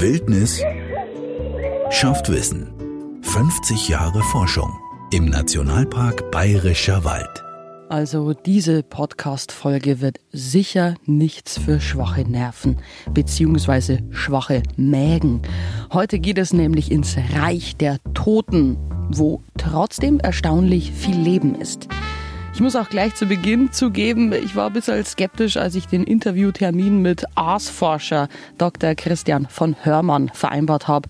Wildnis schafft Wissen. 50 Jahre Forschung im Nationalpark Bayerischer Wald. Also diese Podcast-Folge wird sicher nichts für schwache Nerven bzw. schwache Mägen. Heute geht es nämlich ins Reich der Toten, wo trotzdem erstaunlich viel Leben ist. Ich muss auch gleich zu Beginn zugeben, ich war ein bisschen skeptisch, als ich den Interviewtermin mit Aasforscher Dr. Christian von Hörmann vereinbart habe.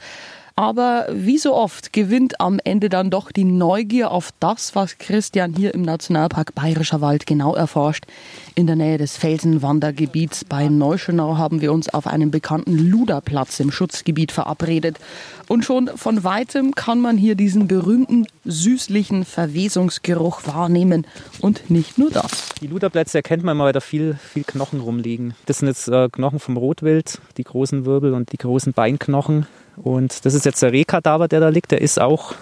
Aber wie so oft gewinnt am Ende dann doch die Neugier auf das, was Christian hier im Nationalpark Bayerischer Wald genau erforscht. In der Nähe des Felsenwandergebiets bei Neuschönau haben wir uns auf einem bekannten Luderplatz im Schutzgebiet verabredet. Und schon von weitem kann man hier diesen berühmten süßlichen Verwesungsgeruch wahrnehmen. Und nicht nur das. Die Luderplätze erkennt man mal, weil da viel, viel Knochen rumliegen. Das sind jetzt äh, Knochen vom Rotwild, die großen Wirbel und die großen Beinknochen. Und das ist jetzt der Rehkadaver, der da liegt. Der ist auch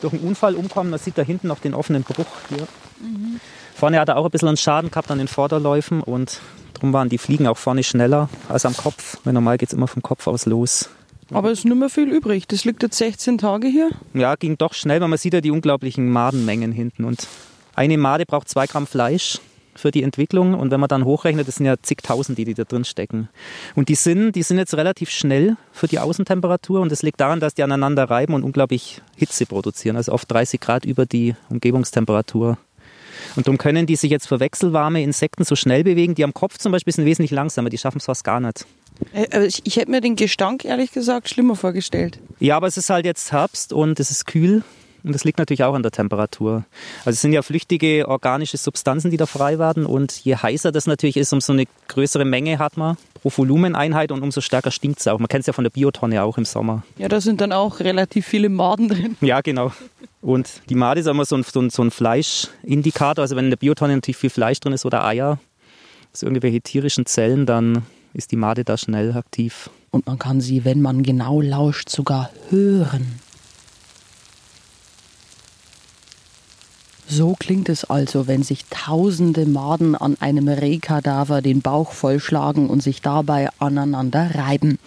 durch einen Unfall umgekommen. Man sieht da hinten noch den offenen Bruch hier. Mhm. Vorne hat er auch ein bisschen einen Schaden gehabt an den Vorderläufen und darum waren die Fliegen auch vorne schneller als am Kopf. Weil normal geht es immer vom Kopf aus los. Aber es ist nicht mehr viel übrig. Das liegt jetzt 16 Tage hier. Ja, ging doch schnell, weil man sieht ja die unglaublichen Madenmengen hinten. Und eine Made braucht zwei Gramm Fleisch für die Entwicklung. Und wenn man dann hochrechnet, das sind ja zigtausend, die, die da drin stecken. Und die sind, die sind jetzt relativ schnell für die Außentemperatur. Und das liegt daran, dass die aneinander reiben und unglaublich Hitze produzieren. Also auf 30 Grad über die Umgebungstemperatur. Und darum können die sich jetzt für wechselwarme Insekten so schnell bewegen. Die am Kopf zum Beispiel sind wesentlich langsamer. Die schaffen es fast gar nicht. Äh, ich, ich hätte mir den Gestank ehrlich gesagt schlimmer vorgestellt. Ja, aber es ist halt jetzt Herbst und es ist kühl. Und das liegt natürlich auch an der Temperatur. Also es sind ja flüchtige organische Substanzen, die da frei werden. Und je heißer das natürlich ist, umso eine größere Menge hat man pro Volumeneinheit und umso stärker stinkt es auch. Man kennt es ja von der Biotonne auch im Sommer. Ja, da sind dann auch relativ viele Maden drin. Ja, genau. Und die Made ist immer so ein, so ein, so ein Fleischindikator. Also wenn in der Biotonne natürlich viel Fleisch drin ist oder Eier, also irgendwelche tierischen Zellen, dann ist die Made da schnell aktiv. Und man kann sie, wenn man genau lauscht, sogar hören. So klingt es also, wenn sich tausende Maden an einem Rehkadaver den Bauch vollschlagen und sich dabei aneinander reiben.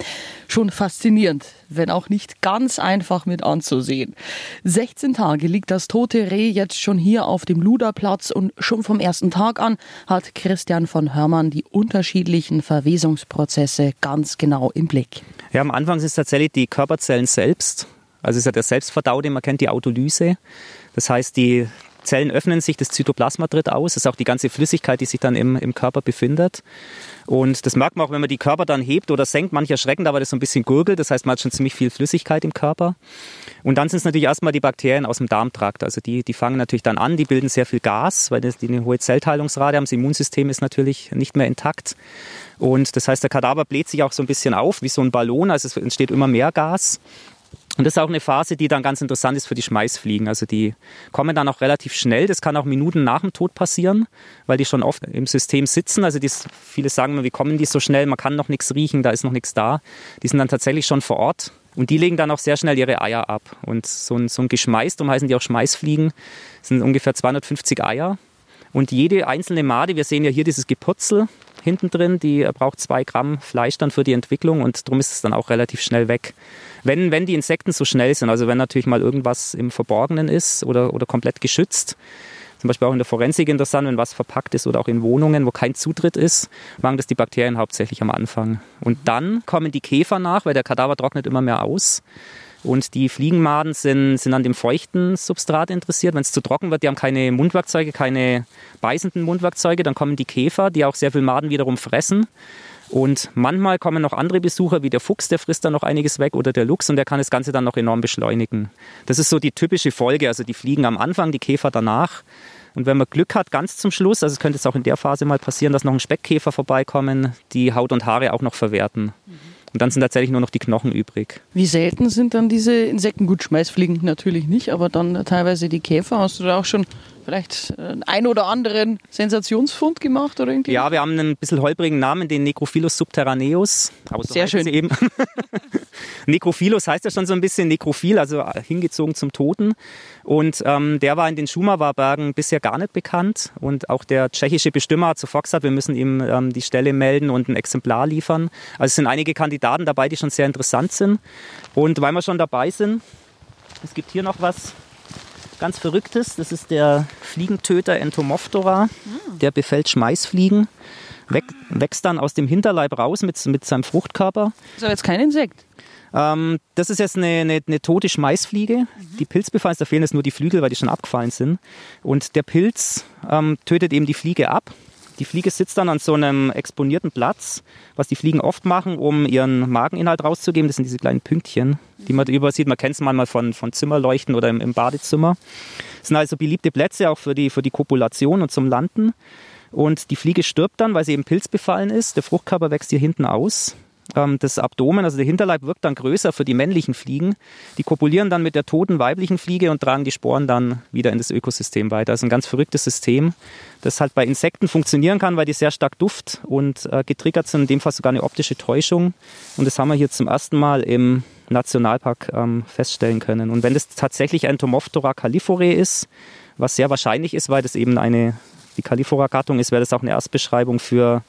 Schon faszinierend, wenn auch nicht ganz einfach mit anzusehen. 16 Tage liegt das tote Reh jetzt schon hier auf dem Luderplatz und schon vom ersten Tag an hat Christian von Hörmann die unterschiedlichen Verwesungsprozesse ganz genau im Blick. Ja, am Anfang sind es tatsächlich die Körperzellen selbst. Also es ist ja der Selbstverdaute, man kennt die Autolyse. Das heißt, die Zellen öffnen sich, das Zytoplasma tritt aus, das ist auch die ganze Flüssigkeit, die sich dann im, im Körper befindet. Und das merkt man auch, wenn man die Körper dann hebt oder senkt. Manche erschrecken, weil das so ein bisschen gurgelt. Das heißt, man hat schon ziemlich viel Flüssigkeit im Körper. Und dann sind es natürlich erstmal die Bakterien aus dem Darmtrakt. Also die, die fangen natürlich dann an, die bilden sehr viel Gas, weil die eine hohe Zellteilungsrate haben. Das Immunsystem ist natürlich nicht mehr intakt. Und das heißt, der Kadaver bläht sich auch so ein bisschen auf, wie so ein Ballon. Also es entsteht immer mehr Gas. Und das ist auch eine Phase, die dann ganz interessant ist für die Schmeißfliegen. Also die kommen dann auch relativ schnell. Das kann auch Minuten nach dem Tod passieren, weil die schon oft im System sitzen. Also die, viele sagen immer, wie kommen die so schnell? Man kann noch nichts riechen, da ist noch nichts da. Die sind dann tatsächlich schon vor Ort. Und die legen dann auch sehr schnell ihre Eier ab. Und so ein, so ein Geschmeiß, darum heißen die auch Schmeißfliegen, sind ungefähr 250 Eier. Und jede einzelne Made, wir sehen ja hier dieses Geputzel, hinten drin, die braucht zwei Gramm Fleisch dann für die Entwicklung und darum ist es dann auch relativ schnell weg. Wenn, wenn die Insekten so schnell sind, also wenn natürlich mal irgendwas im Verborgenen ist oder, oder komplett geschützt, zum Beispiel auch in der Forensik interessant, wenn was verpackt ist oder auch in Wohnungen, wo kein Zutritt ist, machen das die Bakterien hauptsächlich am Anfang. Und dann kommen die Käfer nach, weil der Kadaver trocknet immer mehr aus. Und die Fliegenmaden sind, sind an dem feuchten Substrat interessiert. Wenn es zu trocken wird, die haben keine Mundwerkzeuge, keine beißenden Mundwerkzeuge, dann kommen die Käfer, die auch sehr viel Maden wiederum fressen. Und manchmal kommen noch andere Besucher, wie der Fuchs, der frisst dann noch einiges weg, oder der Luchs, und der kann das Ganze dann noch enorm beschleunigen. Das ist so die typische Folge. Also die fliegen am Anfang, die Käfer danach. Und wenn man Glück hat, ganz zum Schluss, also es könnte jetzt auch in der Phase mal passieren, dass noch ein Speckkäfer vorbeikommen, die Haut und Haare auch noch verwerten. Mhm. Und dann sind tatsächlich nur noch die Knochen übrig. Wie selten sind dann diese Insekten? Gut, Schmeißfliegen natürlich nicht, aber dann teilweise die Käfer. Hast du da auch schon vielleicht äh, ein oder anderen Sensationsfund gemacht oder irgendwie? Ja, wir haben einen bisschen holprigen Namen, den Necrophilus subterraneus. Aber so Sehr schön. Eben. Necrophilus heißt ja schon so ein bisschen nekrophil, also hingezogen zum Toten. Und ähm, der war in den Schumawa-Bergen bisher gar nicht bekannt. Und auch der tschechische Bestimmer hat sofort gesagt, wir müssen ihm ähm, die Stelle melden und ein Exemplar liefern. Also es sind einige Kandidaten dabei, die schon sehr interessant sind. Und weil wir schon dabei sind, es gibt hier noch was ganz Verrücktes. Das ist der Fliegentöter Entomophthora. Mhm. Der befällt Schmeißfliegen, wächst dann aus dem Hinterleib raus mit, mit seinem Fruchtkörper. Das ist aber jetzt kein Insekt. Ähm, das ist jetzt eine, eine, eine tote Schmeißfliege. Mhm. Die Pilzbefall ist, da fehlen jetzt nur die Flügel, weil die schon abgefallen sind. Und der Pilz ähm, tötet eben die Fliege ab die Fliege sitzt dann an so einem exponierten Platz, was die Fliegen oft machen, um ihren Mageninhalt rauszugeben. Das sind diese kleinen Pünktchen, die man überall sieht. Man kennt es manchmal von, von Zimmerleuchten oder im, im Badezimmer. Das sind also beliebte Plätze auch für die, für die Kopulation und zum Landen. Und die Fliege stirbt dann, weil sie eben pilzbefallen ist. Der Fruchtkörper wächst hier hinten aus. Ähm, das Abdomen, also der Hinterleib, wirkt dann größer für die männlichen Fliegen. Die kopulieren dann mit der toten weiblichen Fliege und tragen die Sporen dann wieder in das Ökosystem weiter. Das ist ein ganz verrücktes System, das halt bei Insekten funktionieren kann, weil die sehr stark duft und äh, getriggert sind, in dem Fall sogar eine optische Täuschung. Und das haben wir hier zum ersten Mal im Nationalpark ähm, feststellen können. Und wenn das tatsächlich ein Tomophthora califoré ist, was sehr wahrscheinlich ist, weil das eben eine die Califora-Gattung ist, wäre das auch eine Erstbeschreibung für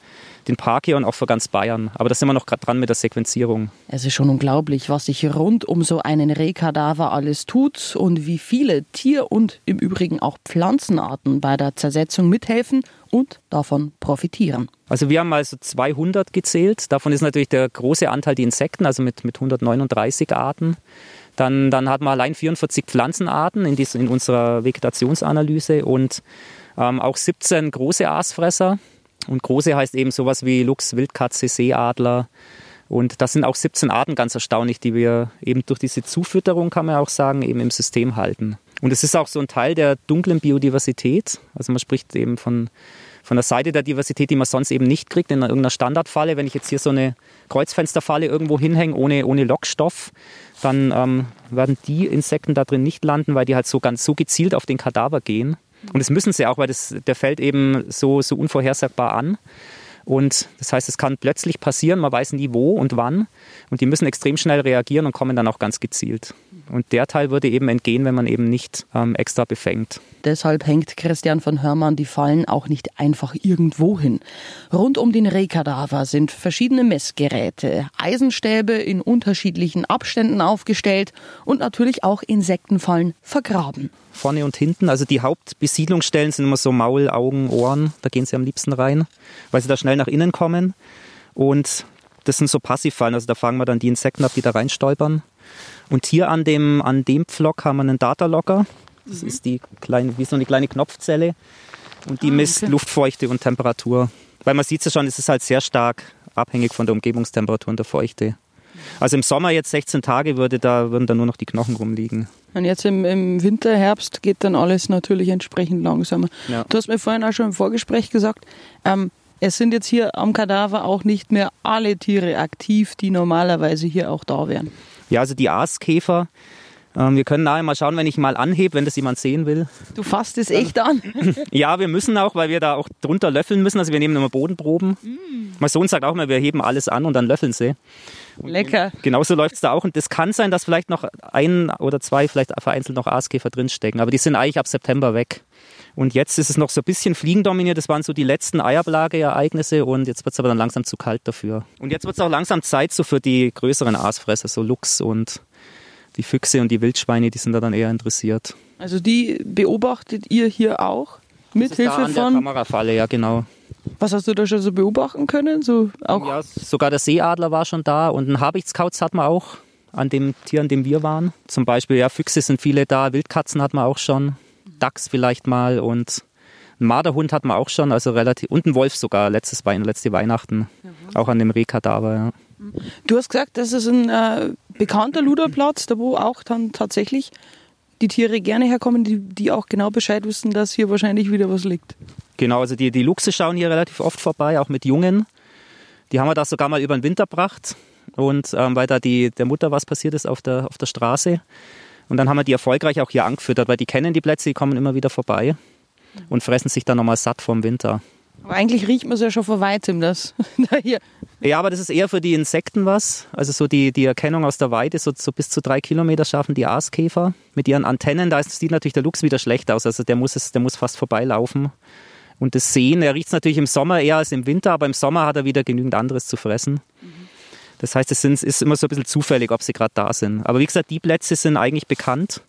den Park hier und auch für ganz Bayern. Aber da sind wir noch gerade dran mit der Sequenzierung. Es ist schon unglaublich, was sich rund um so einen Rehkadaver alles tut und wie viele Tier- und im Übrigen auch Pflanzenarten bei der Zersetzung mithelfen und davon profitieren. Also wir haben mal so 200 gezählt. Davon ist natürlich der große Anteil die Insekten, also mit, mit 139 Arten. Dann, dann hat man allein 44 Pflanzenarten in, dies, in unserer Vegetationsanalyse und ähm, auch 17 große Aasfresser. Und große heißt eben sowas wie Luchs, Wildkatze, Seeadler. Und das sind auch 17 Arten ganz erstaunlich, die wir eben durch diese Zufütterung, kann man auch sagen, eben im System halten. Und es ist auch so ein Teil der dunklen Biodiversität. Also man spricht eben von, von der Seite der Diversität, die man sonst eben nicht kriegt in irgendeiner Standardfalle. Wenn ich jetzt hier so eine Kreuzfensterfalle irgendwo hinhänge ohne, ohne Lockstoff, dann ähm, werden die Insekten da drin nicht landen, weil die halt so ganz so gezielt auf den Kadaver gehen. Und das müssen sie auch, weil das, der fällt eben so, so unvorhersagbar an. Und das heißt, es kann plötzlich passieren, man weiß nie wo und wann. Und die müssen extrem schnell reagieren und kommen dann auch ganz gezielt. Und der Teil würde eben entgehen, wenn man eben nicht ähm, extra befängt. Deshalb hängt Christian von Hörmann die Fallen auch nicht einfach irgendwo hin. Rund um den Rehkadaver sind verschiedene Messgeräte, Eisenstäbe in unterschiedlichen Abständen aufgestellt und natürlich auch Insektenfallen vergraben vorne und hinten. Also die Hauptbesiedlungsstellen sind immer so Maul, Augen, Ohren. Da gehen sie am liebsten rein, weil sie da schnell nach innen kommen. Und das sind so Passivfallen. Also da fangen wir dann die Insekten ab, die da reinstolpern. Und hier an dem, an dem Pflock haben wir einen Datalogger. Das mhm. ist die kleine, wie so eine kleine Knopfzelle. Und die ah, misst okay. Luftfeuchte und Temperatur. Weil man sieht es ja schon, es ist halt sehr stark abhängig von der Umgebungstemperatur und der Feuchte. Also im Sommer jetzt 16 Tage würde da, würden da nur noch die Knochen rumliegen. Und jetzt im, im Winter, Herbst geht dann alles natürlich entsprechend langsamer. Ja. Du hast mir vorhin auch schon im Vorgespräch gesagt, ähm, es sind jetzt hier am Kadaver auch nicht mehr alle Tiere aktiv, die normalerweise hier auch da wären. Ja, also die Aaskäfer, wir können nachher mal schauen, wenn ich mal anhebe, wenn das jemand sehen will. Du fasst es echt an. ja, wir müssen auch, weil wir da auch drunter löffeln müssen. Also wir nehmen immer Bodenproben. Mm. Mein Sohn sagt auch immer, wir heben alles an und dann löffeln sie. Lecker. Genauso läuft es da auch. Und das kann sein, dass vielleicht noch ein oder zwei, vielleicht vereinzelt noch Aaskäfer drinstecken. Aber die sind eigentlich ab September weg. Und jetzt ist es noch so ein bisschen fliegendominiert. Das waren so die letzten Eiablageereignisse und jetzt wird es aber dann langsam zu kalt dafür. Und jetzt wird es auch langsam Zeit so für die größeren Aasfresser, so Luchs und die Füchse und die Wildschweine, die sind da dann eher interessiert. Also die beobachtet ihr hier auch mit Hilfe da an von der Kamerafalle, ja genau. Was hast du da schon so beobachten können? So auch ja, sogar der Seeadler war schon da und einen Habichtskauz hat man auch an dem Tier, an dem wir waren. Zum Beispiel, ja, Füchse sind viele da, Wildkatzen hat man auch schon, Dachs vielleicht mal und einen Marderhund hat man auch schon, also relativ, und einen Wolf sogar, letztes Wein, letzte Weihnachten, mhm. auch an dem Rehkadaver, ja. Du hast gesagt, das ist ein äh, bekannter Luderplatz, da wo auch dann tatsächlich die Tiere gerne herkommen, die, die auch genau Bescheid wissen, dass hier wahrscheinlich wieder was liegt. Genau, also die, die Luchse schauen hier relativ oft vorbei, auch mit Jungen. Die haben wir da sogar mal über den Winter gebracht. Und ähm, weil da die, der Mutter was passiert ist auf der, auf der Straße. Und dann haben wir die erfolgreich auch hier angefüttert, weil die kennen die Plätze, die kommen immer wieder vorbei. und fressen sich dann nochmal satt vom Winter. Aber eigentlich riecht man es ja schon von weitem, das da hier. Ja, aber das ist eher für die Insekten was. Also so die, die Erkennung aus der Weite, so, so bis zu drei Kilometer schaffen die Aaskäfer mit ihren Antennen. Da sieht natürlich der Luchs wieder schlecht aus. Also der muss, es, der muss fast vorbeilaufen. Und das Sehen, er riecht es natürlich im Sommer eher als im Winter, aber im Sommer hat er wieder genügend anderes zu fressen. Das heißt, es sind, ist immer so ein bisschen zufällig, ob sie gerade da sind. Aber wie gesagt, die Plätze sind eigentlich bekannt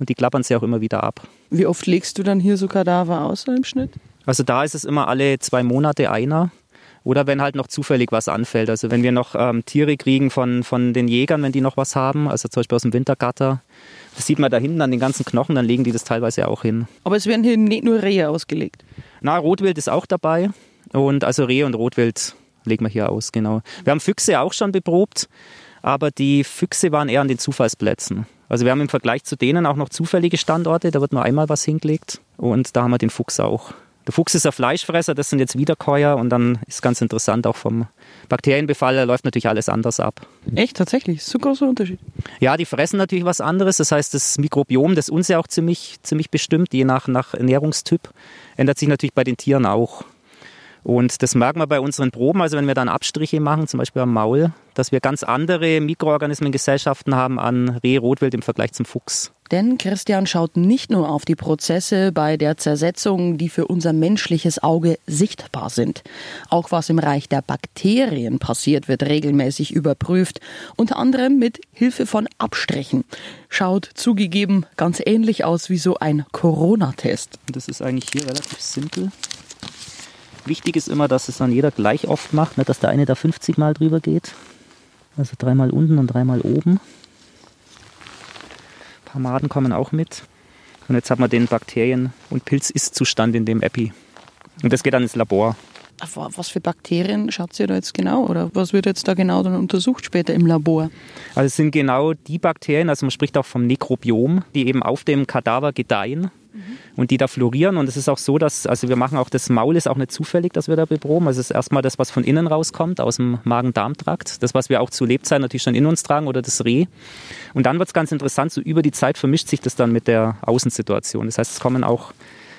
und die klappern sie auch immer wieder ab. Wie oft legst du dann hier so Kadaver aus im Schnitt? Also da ist es immer alle zwei Monate einer. Oder wenn halt noch zufällig was anfällt. Also wenn wir noch ähm, Tiere kriegen von, von den Jägern, wenn die noch was haben, also zum Beispiel aus dem Wintergatter, das sieht man da hinten an den ganzen Knochen, dann legen die das teilweise auch hin. Aber es werden hier nicht nur Rehe ausgelegt. Na, Rotwild ist auch dabei. Und also Rehe und Rotwild legen wir hier aus, genau. Wir haben Füchse auch schon beprobt, aber die Füchse waren eher an den Zufallsplätzen. Also wir haben im Vergleich zu denen auch noch zufällige Standorte, da wird nur einmal was hingelegt und da haben wir den Fuchs auch. Der Fuchs ist ein Fleischfresser, das sind jetzt Wiederkäuer und dann ist ganz interessant auch vom Bakterienbefall, da läuft natürlich alles anders ab. Echt, tatsächlich? So großer Unterschied. Ja, die fressen natürlich was anderes. Das heißt, das Mikrobiom, das uns ja auch ziemlich, ziemlich bestimmt, je nach, nach Ernährungstyp, ändert sich natürlich bei den Tieren auch. Und das merken wir bei unseren Proben, also wenn wir dann Abstriche machen, zum Beispiel am Maul, dass wir ganz andere Mikroorganismengesellschaften haben an Reh-Rotwild im Vergleich zum Fuchs. Denn Christian schaut nicht nur auf die Prozesse bei der Zersetzung, die für unser menschliches Auge sichtbar sind. Auch was im Reich der Bakterien passiert, wird regelmäßig überprüft, unter anderem mit Hilfe von Abstrichen. Schaut zugegeben ganz ähnlich aus wie so ein Corona-Test. Das ist eigentlich hier relativ simpel. Wichtig ist immer, dass es dann jeder gleich oft macht, nicht dass der eine da 50 Mal drüber geht. Also dreimal unten und dreimal oben. Ein paar Maden kommen auch mit. Und jetzt hat man den Bakterien- und Pilz-Ist-Zustand in dem Epi. Und das geht dann ins Labor. Was für Bakterien schaut ihr da jetzt genau? Oder was wird jetzt da genau dann untersucht später im Labor? Also es sind genau die Bakterien, also man spricht auch vom Nekrobiom, die eben auf dem Kadaver gedeihen und die da florieren. Und es ist auch so, dass, also wir machen auch das Maul ist auch nicht zufällig, dass wir da beproben. Also es ist erstmal das, was von innen rauskommt, aus dem Magen-Darm-Trakt. Das, was wir auch zu Lebzeiten natürlich schon in uns tragen oder das Reh. Und dann wird es ganz interessant, so über die Zeit vermischt sich das dann mit der Außensituation. Das heißt, es kommen auch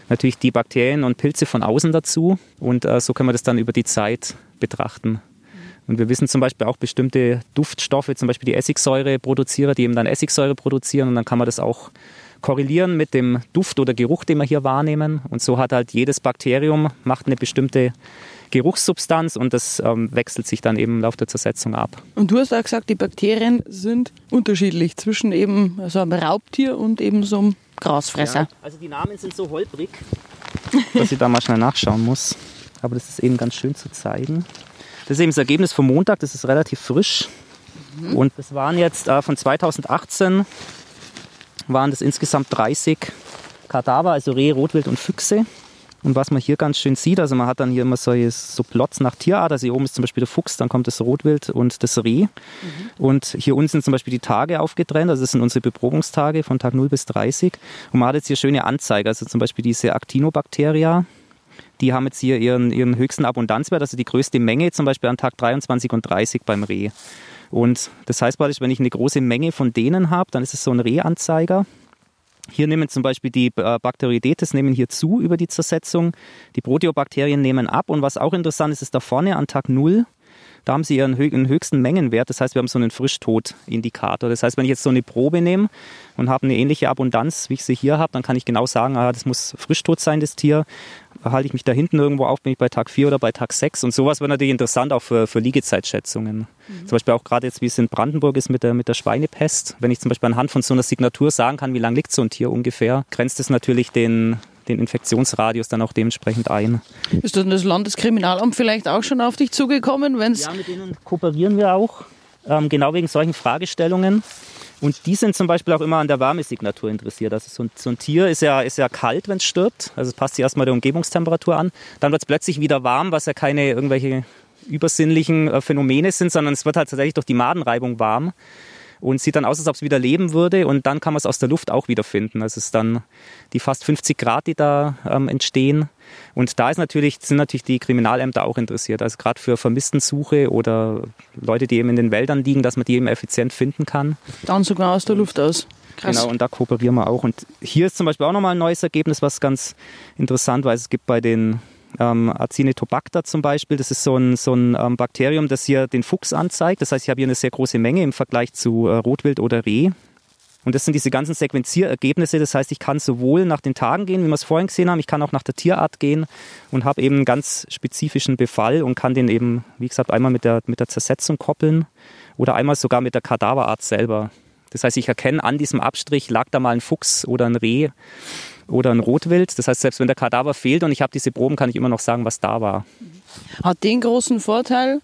natürlich die Bakterien und Pilze von außen dazu. Und äh, so können wir das dann über die Zeit betrachten. Und wir wissen zum Beispiel auch bestimmte Duftstoffe, zum Beispiel die Essigsäureproduzierer, die eben dann Essigsäure produzieren. Und dann kann man das auch korrelieren mit dem Duft oder Geruch, den wir hier wahrnehmen. Und so hat halt jedes Bakterium macht eine bestimmte Geruchssubstanz und das ähm, wechselt sich dann eben im Laufe der Zersetzung ab. Und du hast auch gesagt, die Bakterien sind unterschiedlich zwischen eben so einem Raubtier und eben so einem Grasfresser. Ja, also die Namen sind so holprig, dass ich da mal schnell nachschauen muss. Aber das ist eben ganz schön zu zeigen. Das ist eben das Ergebnis vom Montag, das ist relativ frisch. Mhm. Und das waren jetzt äh, von 2018 waren das insgesamt 30 Kadaver, also Rehe, Rotwild und Füchse. Und was man hier ganz schön sieht, also man hat dann hier immer solche, so Plots nach Tierart. Also hier oben ist zum Beispiel der Fuchs, dann kommt das Rotwild und das Reh. Mhm. Und hier unten sind zum Beispiel die Tage aufgetrennt. Also das sind unsere Beprobungstage von Tag 0 bis 30. Und man hat jetzt hier schöne Anzeige. Also zum Beispiel diese Actinobacteria. Die haben jetzt hier ihren, ihren höchsten Abundanzwert, also die größte Menge zum Beispiel an Tag 23 und 30 beim Reh. Und das heißt praktisch, wenn ich eine große Menge von denen habe, dann ist es so ein Rehanzeiger. Hier nehmen zum Beispiel die äh, Bakterioidetes nehmen hier zu über die Zersetzung. Die Proteobakterien nehmen ab. Und was auch interessant ist, ist da vorne an Tag 0 da haben sie ihren höchsten Mengenwert. Das heißt, wir haben so einen Frischtot-Indikator. Das heißt, wenn ich jetzt so eine Probe nehme und habe eine ähnliche Abundanz, wie ich sie hier habe, dann kann ich genau sagen, ah, das muss Frischtot sein, das Tier. Halte ich mich da hinten irgendwo auf, bin ich bei Tag 4 oder bei Tag 6. Und sowas wäre natürlich interessant auch für, für Liegezeitschätzungen. Mhm. Zum Beispiel auch gerade jetzt, wie es in Brandenburg ist mit der, mit der Schweinepest. Wenn ich zum Beispiel anhand von so einer Signatur sagen kann, wie lange liegt so ein Tier ungefähr, grenzt es natürlich den, den Infektionsradius dann auch dementsprechend ein. Ist dann das Landeskriminalamt vielleicht auch schon auf dich zugekommen? Wenn's ja, mit denen kooperieren wir auch, ähm, genau wegen solchen Fragestellungen. Und die sind zum Beispiel auch immer an der Wärmesignatur interessiert. Also so ein, so ein Tier ist ja, ist ja kalt, wenn es stirbt. Also es passt sich erstmal der Umgebungstemperatur an. Dann wird es plötzlich wieder warm, was ja keine irgendwelche übersinnlichen äh, Phänomene sind, sondern es wird halt tatsächlich durch die Madenreibung warm und sieht dann aus, als ob es wieder leben würde und dann kann man es aus der Luft auch wieder finden. Also es ist dann die fast 50 Grad, die da ähm, entstehen. Und da ist natürlich, sind natürlich die Kriminalämter auch interessiert. Also gerade für Vermisstensuche oder Leute, die eben in den Wäldern liegen, dass man die eben effizient finden kann. Dann sogar aus der Luft aus. Krass. Genau, und da kooperieren wir auch. Und hier ist zum Beispiel auch nochmal ein neues Ergebnis, was ganz interessant war. Es gibt bei den ähm, Acinetobacter zum Beispiel, das ist so ein, so ein ähm, Bakterium, das hier den Fuchs anzeigt. Das heißt, ich habe hier eine sehr große Menge im Vergleich zu äh, Rotwild oder Reh. Und das sind diese ganzen Sequenzierergebnisse. Das heißt, ich kann sowohl nach den Tagen gehen, wie wir es vorhin gesehen haben, ich kann auch nach der Tierart gehen und habe eben einen ganz spezifischen Befall und kann den eben, wie gesagt, einmal mit der, mit der Zersetzung koppeln oder einmal sogar mit der Kadaverart selber. Das heißt, ich erkenne an diesem Abstrich, lag da mal ein Fuchs oder ein Reh oder ein Rotwild. Das heißt, selbst wenn der Kadaver fehlt und ich habe diese Proben, kann ich immer noch sagen, was da war. Hat den großen Vorteil,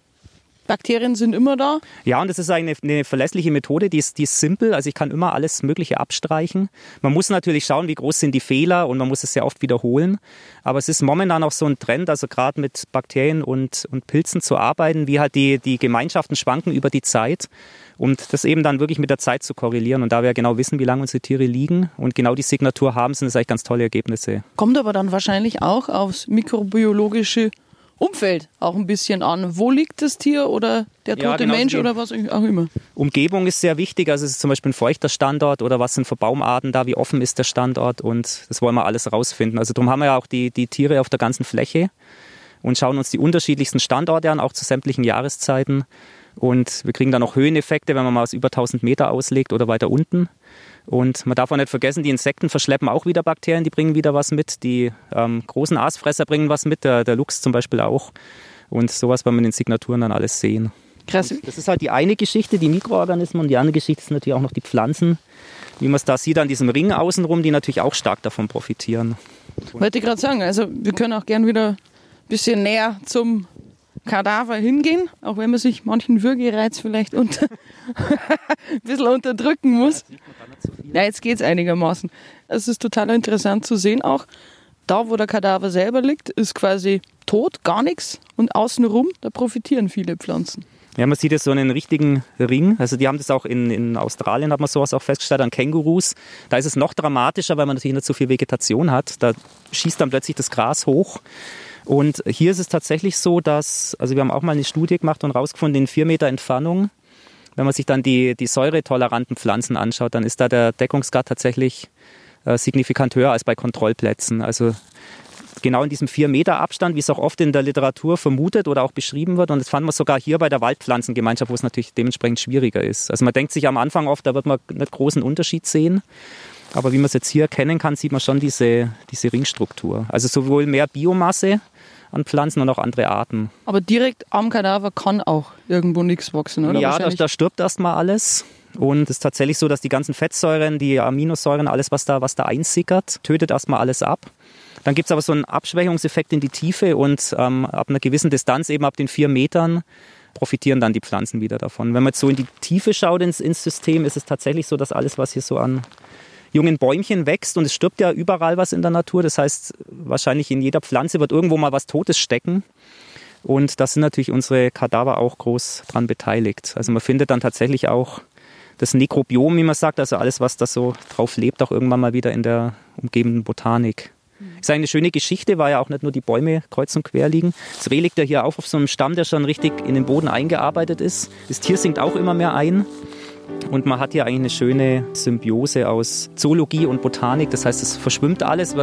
Bakterien sind immer da? Ja, und das ist eine, eine verlässliche Methode, die ist, die ist simpel. Also ich kann immer alles Mögliche abstreichen. Man muss natürlich schauen, wie groß sind die Fehler und man muss es sehr oft wiederholen. Aber es ist momentan auch so ein Trend, also gerade mit Bakterien und, und Pilzen zu arbeiten, wie halt die, die Gemeinschaften schwanken über die Zeit. Und das eben dann wirklich mit der Zeit zu korrelieren. Und da wir genau wissen, wie lange unsere Tiere liegen und genau die Signatur haben, sind das eigentlich ganz tolle Ergebnisse. Kommt aber dann wahrscheinlich auch aufs mikrobiologische Umfeld auch ein bisschen an. Wo liegt das Tier oder der tote ja, genau, Mensch oder was auch immer? Umgebung ist sehr wichtig. Also es ist zum Beispiel ein feuchter Standort oder was sind für Baumarten da, wie offen ist der Standort und das wollen wir alles rausfinden. Also darum haben wir ja auch die, die Tiere auf der ganzen Fläche und schauen uns die unterschiedlichsten Standorte an, auch zu sämtlichen Jahreszeiten. Und wir kriegen dann auch Höheneffekte, wenn man mal aus über 1000 Meter auslegt oder weiter unten. Und man darf auch nicht vergessen, die Insekten verschleppen auch wieder Bakterien, die bringen wieder was mit. Die ähm, großen Aasfresser bringen was mit, der, der Luchs zum Beispiel auch. Und sowas werden wir in den Signaturen dann alles sehen. Krass. das ist halt die eine Geschichte, die Mikroorganismen, und die andere Geschichte sind natürlich auch noch die Pflanzen, wie man es da sieht an diesem Ring außenrum, die natürlich auch stark davon profitieren. Wollte ich gerade sagen, also wir können auch gern wieder ein bisschen näher zum Kadaver hingehen, auch wenn man sich manchen Würgereiz vielleicht unter, ein bisschen unterdrücken muss. Ja, jetzt geht es einigermaßen. Es ist total interessant zu sehen auch, da wo der Kadaver selber liegt, ist quasi tot, gar nichts und außenrum, da profitieren viele Pflanzen. Ja, man sieht jetzt so einen richtigen Ring. Also die haben das auch in, in Australien, hat man sowas auch festgestellt, an Kängurus. Da ist es noch dramatischer, weil man natürlich nicht so viel Vegetation hat. Da schießt dann plötzlich das Gras hoch und hier ist es tatsächlich so, dass, also wir haben auch mal eine Studie gemacht und rausgefunden, in vier Meter Entfernung, wenn man sich dann die, die säuretoleranten Pflanzen anschaut, dann ist da der Deckungsgrad tatsächlich äh, signifikant höher als bei Kontrollplätzen. Also genau in diesem vier Meter Abstand, wie es auch oft in der Literatur vermutet oder auch beschrieben wird. Und das fanden wir sogar hier bei der Waldpflanzengemeinschaft, wo es natürlich dementsprechend schwieriger ist. Also man denkt sich am Anfang oft, da wird man nicht großen Unterschied sehen. Aber wie man es jetzt hier erkennen kann, sieht man schon diese, diese Ringstruktur. Also sowohl mehr Biomasse an Pflanzen und auch andere Arten. Aber direkt am Kadaver kann auch irgendwo nichts wachsen, oder? Ja, da, da stirbt erstmal alles. Und es ist tatsächlich so, dass die ganzen Fettsäuren, die Aminosäuren, alles, was da, was da einsickert, tötet erstmal alles ab. Dann gibt es aber so einen Abschwächungseffekt in die Tiefe und ähm, ab einer gewissen Distanz, eben ab den vier Metern, profitieren dann die Pflanzen wieder davon. Wenn man jetzt so in die Tiefe schaut ins, ins System, ist es tatsächlich so, dass alles, was hier so an jungen Bäumchen wächst und es stirbt ja überall was in der Natur. Das heißt, wahrscheinlich in jeder Pflanze wird irgendwo mal was Totes stecken. Und da sind natürlich unsere Kadaver auch groß dran beteiligt. Also man findet dann tatsächlich auch das Nekrobiom, wie man sagt, also alles, was da so drauf lebt, auch irgendwann mal wieder in der umgebenden Botanik. Ist eine schöne Geschichte, weil ja auch nicht nur die Bäume kreuz und quer liegen. Das Reh liegt ja hier auch auf so einem Stamm, der schon richtig in den Boden eingearbeitet ist. Das Tier sinkt auch immer mehr ein. Und man hat hier eigentlich eine schöne Symbiose aus Zoologie und Botanik. Das heißt, es verschwimmt alles.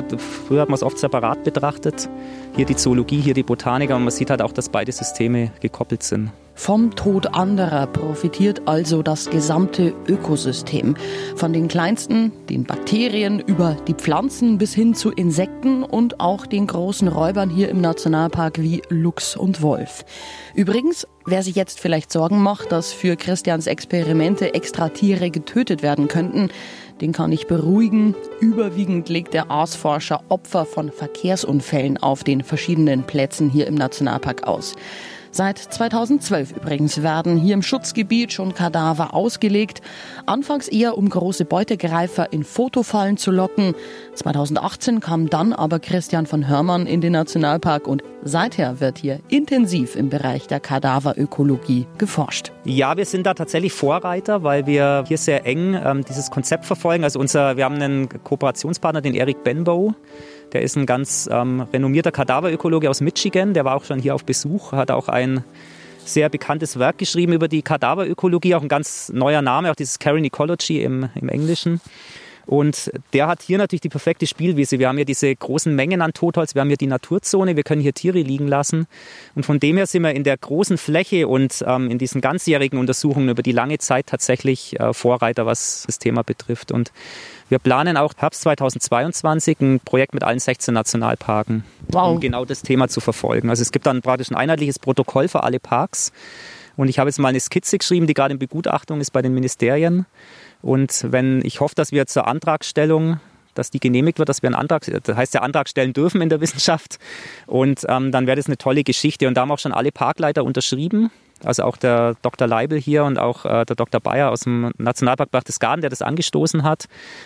Früher hat man es oft separat betrachtet. Hier die Zoologie, hier die Botanik. Aber man sieht halt auch, dass beide Systeme gekoppelt sind. Vom Tod anderer profitiert also das gesamte Ökosystem. Von den kleinsten, den Bakterien, über die Pflanzen bis hin zu Insekten und auch den großen Räubern hier im Nationalpark wie Luchs und Wolf. Übrigens, wer sich jetzt vielleicht Sorgen macht, dass für Christians Experimente extra Tiere getötet werden könnten, den kann ich beruhigen. Überwiegend legt der Aasforscher Opfer von Verkehrsunfällen auf den verschiedenen Plätzen hier im Nationalpark aus. Seit 2012 übrigens werden hier im Schutzgebiet schon Kadaver ausgelegt. Anfangs eher um große Beutegreifer in Fotofallen zu locken. 2018 kam dann aber Christian von Hörmann in den Nationalpark und seither wird hier intensiv im Bereich der Kadaverökologie geforscht. Ja, wir sind da tatsächlich Vorreiter, weil wir hier sehr eng ähm, dieses Konzept verfolgen. Also unser, wir haben einen Kooperationspartner, den Eric Benbow. Der ist ein ganz ähm, renommierter Kadaverökologe aus Michigan. Der war auch schon hier auf Besuch, hat auch ein sehr bekanntes Werk geschrieben über die Kadaverökologie, auch ein ganz neuer Name, auch dieses Karen Ecology im, im Englischen. Und der hat hier natürlich die perfekte Spielwiese. Wir haben hier diese großen Mengen an Totholz, wir haben hier die Naturzone, wir können hier Tiere liegen lassen. Und von dem her sind wir in der großen Fläche und ähm, in diesen ganzjährigen Untersuchungen über die lange Zeit tatsächlich äh, Vorreiter, was das Thema betrifft. Und wir planen auch Herbst 2022 ein Projekt mit allen 16 Nationalparken, wow. um genau das Thema zu verfolgen. Also es gibt dann praktisch ein einheitliches Protokoll für alle Parks. Und ich habe jetzt mal eine Skizze geschrieben, die gerade in Begutachtung ist bei den Ministerien. Und wenn ich hoffe, dass wir zur Antragstellung dass die genehmigt wird, dass wir einen Antrag, das heißt ja Antrag stellen dürfen in der Wissenschaft. Und ähm, dann wäre das eine tolle Geschichte. Und da haben auch schon alle Parkleiter unterschrieben. Also auch der Dr. Leibel hier und auch äh, der Dr. Bayer aus dem Nationalpark Berchtesgaden, der das angestoßen hat.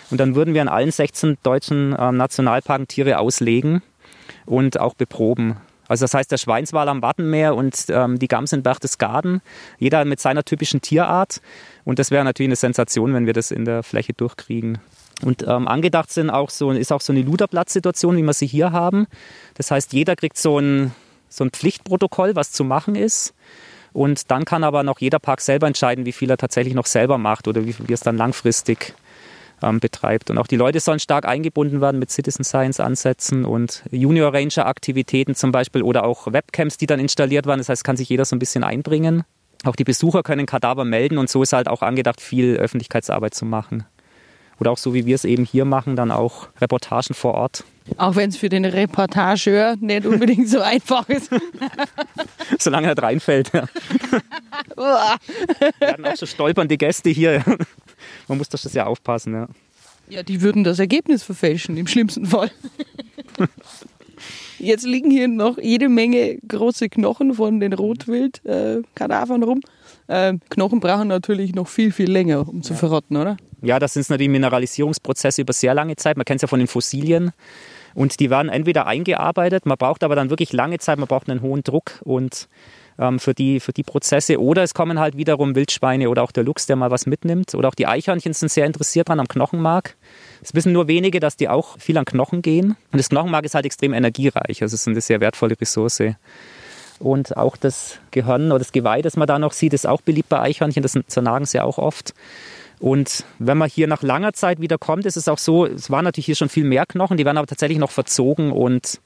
Und dann würden wir an allen 16 deutschen äh, Nationalparken Tiere auslegen und auch beproben. Also das heißt der Schweinswal am Wattenmeer und ähm, die Gams in Berchtesgaden, jeder mit seiner typischen Tierart. Und das wäre natürlich eine Sensation, wenn wir das in der Fläche durchkriegen. Und ähm, angedacht sind auch so, ist auch so eine Luderplatzsituation, wie wir sie hier haben. Das heißt, jeder kriegt so ein, so ein Pflichtprotokoll, was zu machen ist. Und dann kann aber noch jeder Park selber entscheiden, wie viel er tatsächlich noch selber macht oder wie wir es dann langfristig ähm, betreibt. Und auch die Leute sollen stark eingebunden werden mit Citizen Science Ansätzen und Junior Ranger Aktivitäten zum Beispiel oder auch Webcams, die dann installiert werden. Das heißt, kann sich jeder so ein bisschen einbringen. Auch die Besucher können Kadaver melden und so ist halt auch angedacht, viel Öffentlichkeitsarbeit zu machen. Oder auch so wie wir es eben hier machen, dann auch Reportagen vor Ort. Auch wenn es für den Reportageur nicht unbedingt so einfach ist. Solange er reinfällt. Ja. wir hatten auch so stolpernde Gäste hier. Man muss das ja aufpassen. Ja. ja, die würden das Ergebnis verfälschen, im schlimmsten Fall. Jetzt liegen hier noch jede Menge große Knochen von den Rotwild-Kadavern rum. Äh, Knochen brauchen natürlich noch viel, viel länger, um zu verrotten, oder? Ja, das sind natürlich Mineralisierungsprozesse über sehr lange Zeit. Man kennt es ja von den Fossilien. Und die werden entweder eingearbeitet, man braucht aber dann wirklich lange Zeit, man braucht einen hohen Druck und ähm, für, die, für die Prozesse. Oder es kommen halt wiederum Wildschweine oder auch der Luchs, der mal was mitnimmt. Oder auch die Eichhörnchen sind sehr interessiert dran am Knochenmark. Es wissen nur wenige, dass die auch viel an Knochen gehen. Und das Knochenmark ist halt extrem energiereich. Also es ist eine sehr wertvolle Ressource. Und auch das Gehirn oder das Geweih, das man da noch sieht, ist auch beliebt bei Eichhörnchen. Das zernagen sie auch oft. Und wenn man hier nach langer Zeit wieder kommt, ist es auch so, es waren natürlich hier schon viel mehr Knochen, die werden aber tatsächlich noch verzogen und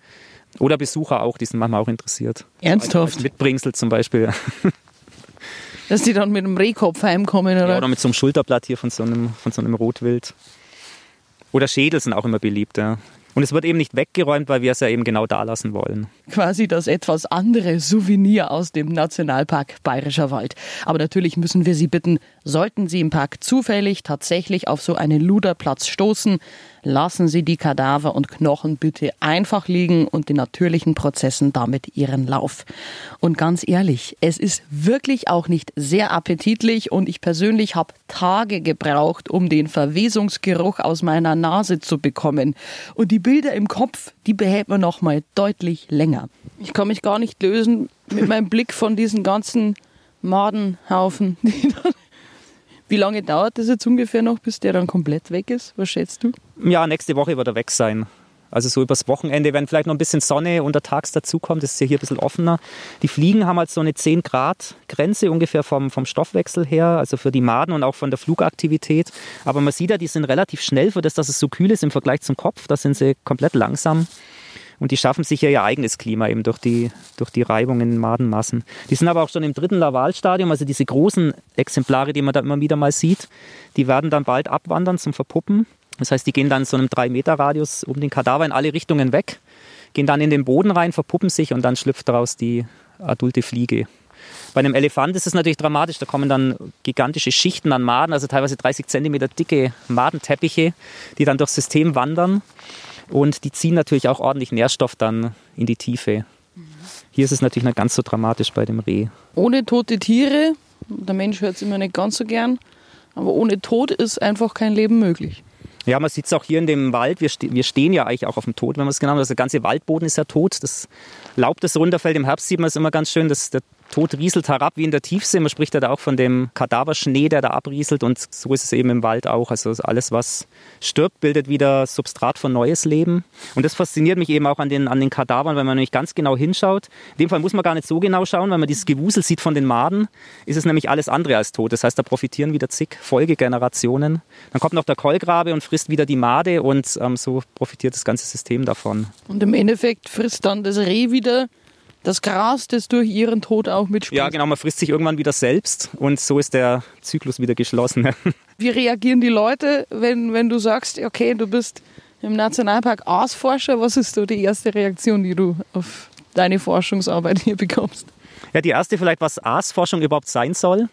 oder Besucher auch, die sind manchmal auch interessiert. Ernsthaft? Als Mitbringsel zum Beispiel. Dass die dann mit einem Rehkopf heimkommen, oder? Ja, oder mit so einem Schulterblatt hier von so einem, von so einem Rotwild. Oder Schädel sind auch immer beliebt, ja. Und es wird eben nicht weggeräumt, weil wir es ja eben genau da lassen wollen. Quasi das etwas andere Souvenir aus dem Nationalpark Bayerischer Wald. Aber natürlich müssen wir Sie bitten, sollten Sie im Park zufällig tatsächlich auf so einen Luderplatz stoßen, lassen Sie die Kadaver und Knochen bitte einfach liegen und den natürlichen Prozessen damit ihren Lauf. Und ganz ehrlich, es ist wirklich auch nicht sehr appetitlich und ich persönlich habe Tage gebraucht, um den Verwesungsgeruch aus meiner Nase zu bekommen. Und die Bilder im Kopf, die behält man noch mal deutlich länger. Ich kann mich gar nicht lösen mit meinem Blick von diesen ganzen Madenhaufen, die dann wie lange dauert das jetzt ungefähr noch, bis der dann komplett weg ist? Was schätzt du? Ja, nächste Woche wird er weg sein. Also so übers Wochenende, wenn vielleicht noch ein bisschen Sonne untertags dazukommt, ist ja hier ein bisschen offener. Die Fliegen haben halt so eine 10 Grad Grenze ungefähr vom, vom Stoffwechsel her, also für die Maden und auch von der Flugaktivität. Aber man sieht ja, die sind relativ schnell für das, dass es so kühl ist im Vergleich zum Kopf. Da sind sie komplett langsam. Und die schaffen sich ja ihr eigenes Klima eben durch die, durch die Reibung in Madenmassen. Die sind aber auch schon im dritten Lavalstadium, also diese großen Exemplare, die man da immer wieder mal sieht, die werden dann bald abwandern zum Verpuppen. Das heißt, die gehen dann so einem 3-Meter-Radius um den Kadaver in alle Richtungen weg, gehen dann in den Boden rein, verpuppen sich und dann schlüpft daraus die adulte Fliege. Bei einem Elefant ist es natürlich dramatisch. Da kommen dann gigantische Schichten an Maden, also teilweise 30 Zentimeter dicke Madenteppiche, die dann durchs System wandern. Und die ziehen natürlich auch ordentlich Nährstoff dann in die Tiefe. Hier ist es natürlich nicht ganz so dramatisch bei dem Reh. Ohne tote Tiere, der Mensch hört es immer nicht ganz so gern, aber ohne Tod ist einfach kein Leben möglich. Ja, man sieht es auch hier in dem Wald. Wir, ste wir stehen ja eigentlich auch auf dem Tod, wenn man es genau nimmt. Also der ganze Waldboden ist ja tot. Das Laub, das runterfällt im Herbst, sieht man es immer ganz schön. Das, der Tod rieselt herab wie in der Tiefsee. Man spricht ja da auch von dem Kadaverschnee, der da abrieselt. Und so ist es eben im Wald auch. Also alles, was stirbt, bildet wieder Substrat für neues Leben. Und das fasziniert mich eben auch an den, an den Kadavern, wenn man nämlich ganz genau hinschaut. In dem Fall muss man gar nicht so genau schauen, wenn man dieses Gewusel sieht von den Maden, ist es nämlich alles andere als tot. Das heißt, da profitieren wieder zig Folgegenerationen. Dann kommt noch der Keulgrabe und frisst wieder die Made und ähm, so profitiert das ganze System davon. Und im Endeffekt frisst dann das Reh wieder das Gras, das durch ihren Tod auch mitspielt. Ja, genau, man frisst sich irgendwann wieder selbst und so ist der Zyklus wieder geschlossen. Wie reagieren die Leute, wenn, wenn du sagst, okay, du bist im Nationalpark Aasforscher? Was ist so die erste Reaktion, die du auf deine Forschungsarbeit hier bekommst? Ja, die erste vielleicht, was Aasforschung überhaupt sein soll.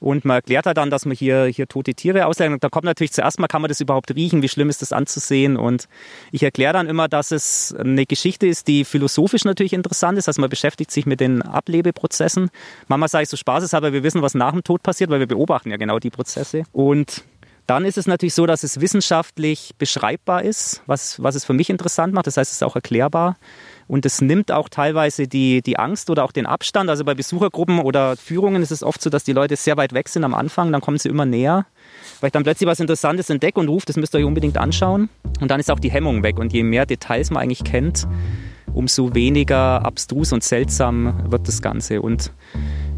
Und man erklärt halt dann, dass man hier, hier tote Tiere ausleihen. Und da kommt natürlich zuerst mal, kann man das überhaupt riechen? Wie schlimm ist das anzusehen? Und ich erkläre dann immer, dass es eine Geschichte ist, die philosophisch natürlich interessant ist. Also man beschäftigt sich mit den Ablebeprozessen. Manchmal sage ich so spaßeshalber, wir wissen, was nach dem Tod passiert, weil wir beobachten ja genau die Prozesse. Und dann ist es natürlich so, dass es wissenschaftlich beschreibbar ist, was, was es für mich interessant macht. Das heißt, es ist auch erklärbar. Und es nimmt auch teilweise die, die Angst oder auch den Abstand. Also bei Besuchergruppen oder Führungen ist es oft so, dass die Leute sehr weit weg sind am Anfang, dann kommen sie immer näher, weil ich dann plötzlich was Interessantes entdecke und rufe, das müsst ihr euch unbedingt anschauen. Und dann ist auch die Hemmung weg. Und je mehr Details man eigentlich kennt, umso weniger abstrus und seltsam wird das Ganze. Und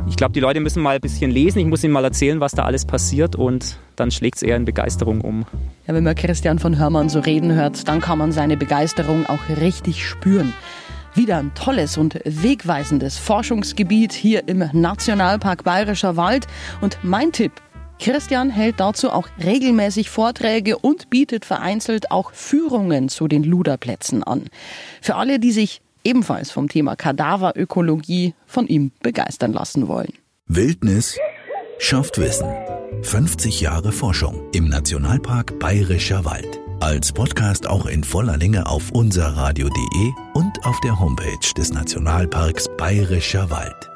ich glaube, die Leute müssen mal ein bisschen lesen. Ich muss ihnen mal erzählen, was da alles passiert und dann schlägt es eher in Begeisterung um. Ja, wenn man Christian von Hörmann so reden hört, dann kann man seine Begeisterung auch richtig spüren. Wieder ein tolles und wegweisendes Forschungsgebiet hier im Nationalpark Bayerischer Wald. Und mein Tipp, Christian hält dazu auch regelmäßig Vorträge und bietet vereinzelt auch Führungen zu den Luderplätzen an. Für alle, die sich ebenfalls vom Thema Kadaverökologie von ihm begeistern lassen wollen. Wildnis schafft Wissen. 50 Jahre Forschung im Nationalpark Bayerischer Wald. Als Podcast auch in voller Länge auf unserradio.de und auf der Homepage des Nationalparks Bayerischer Wald.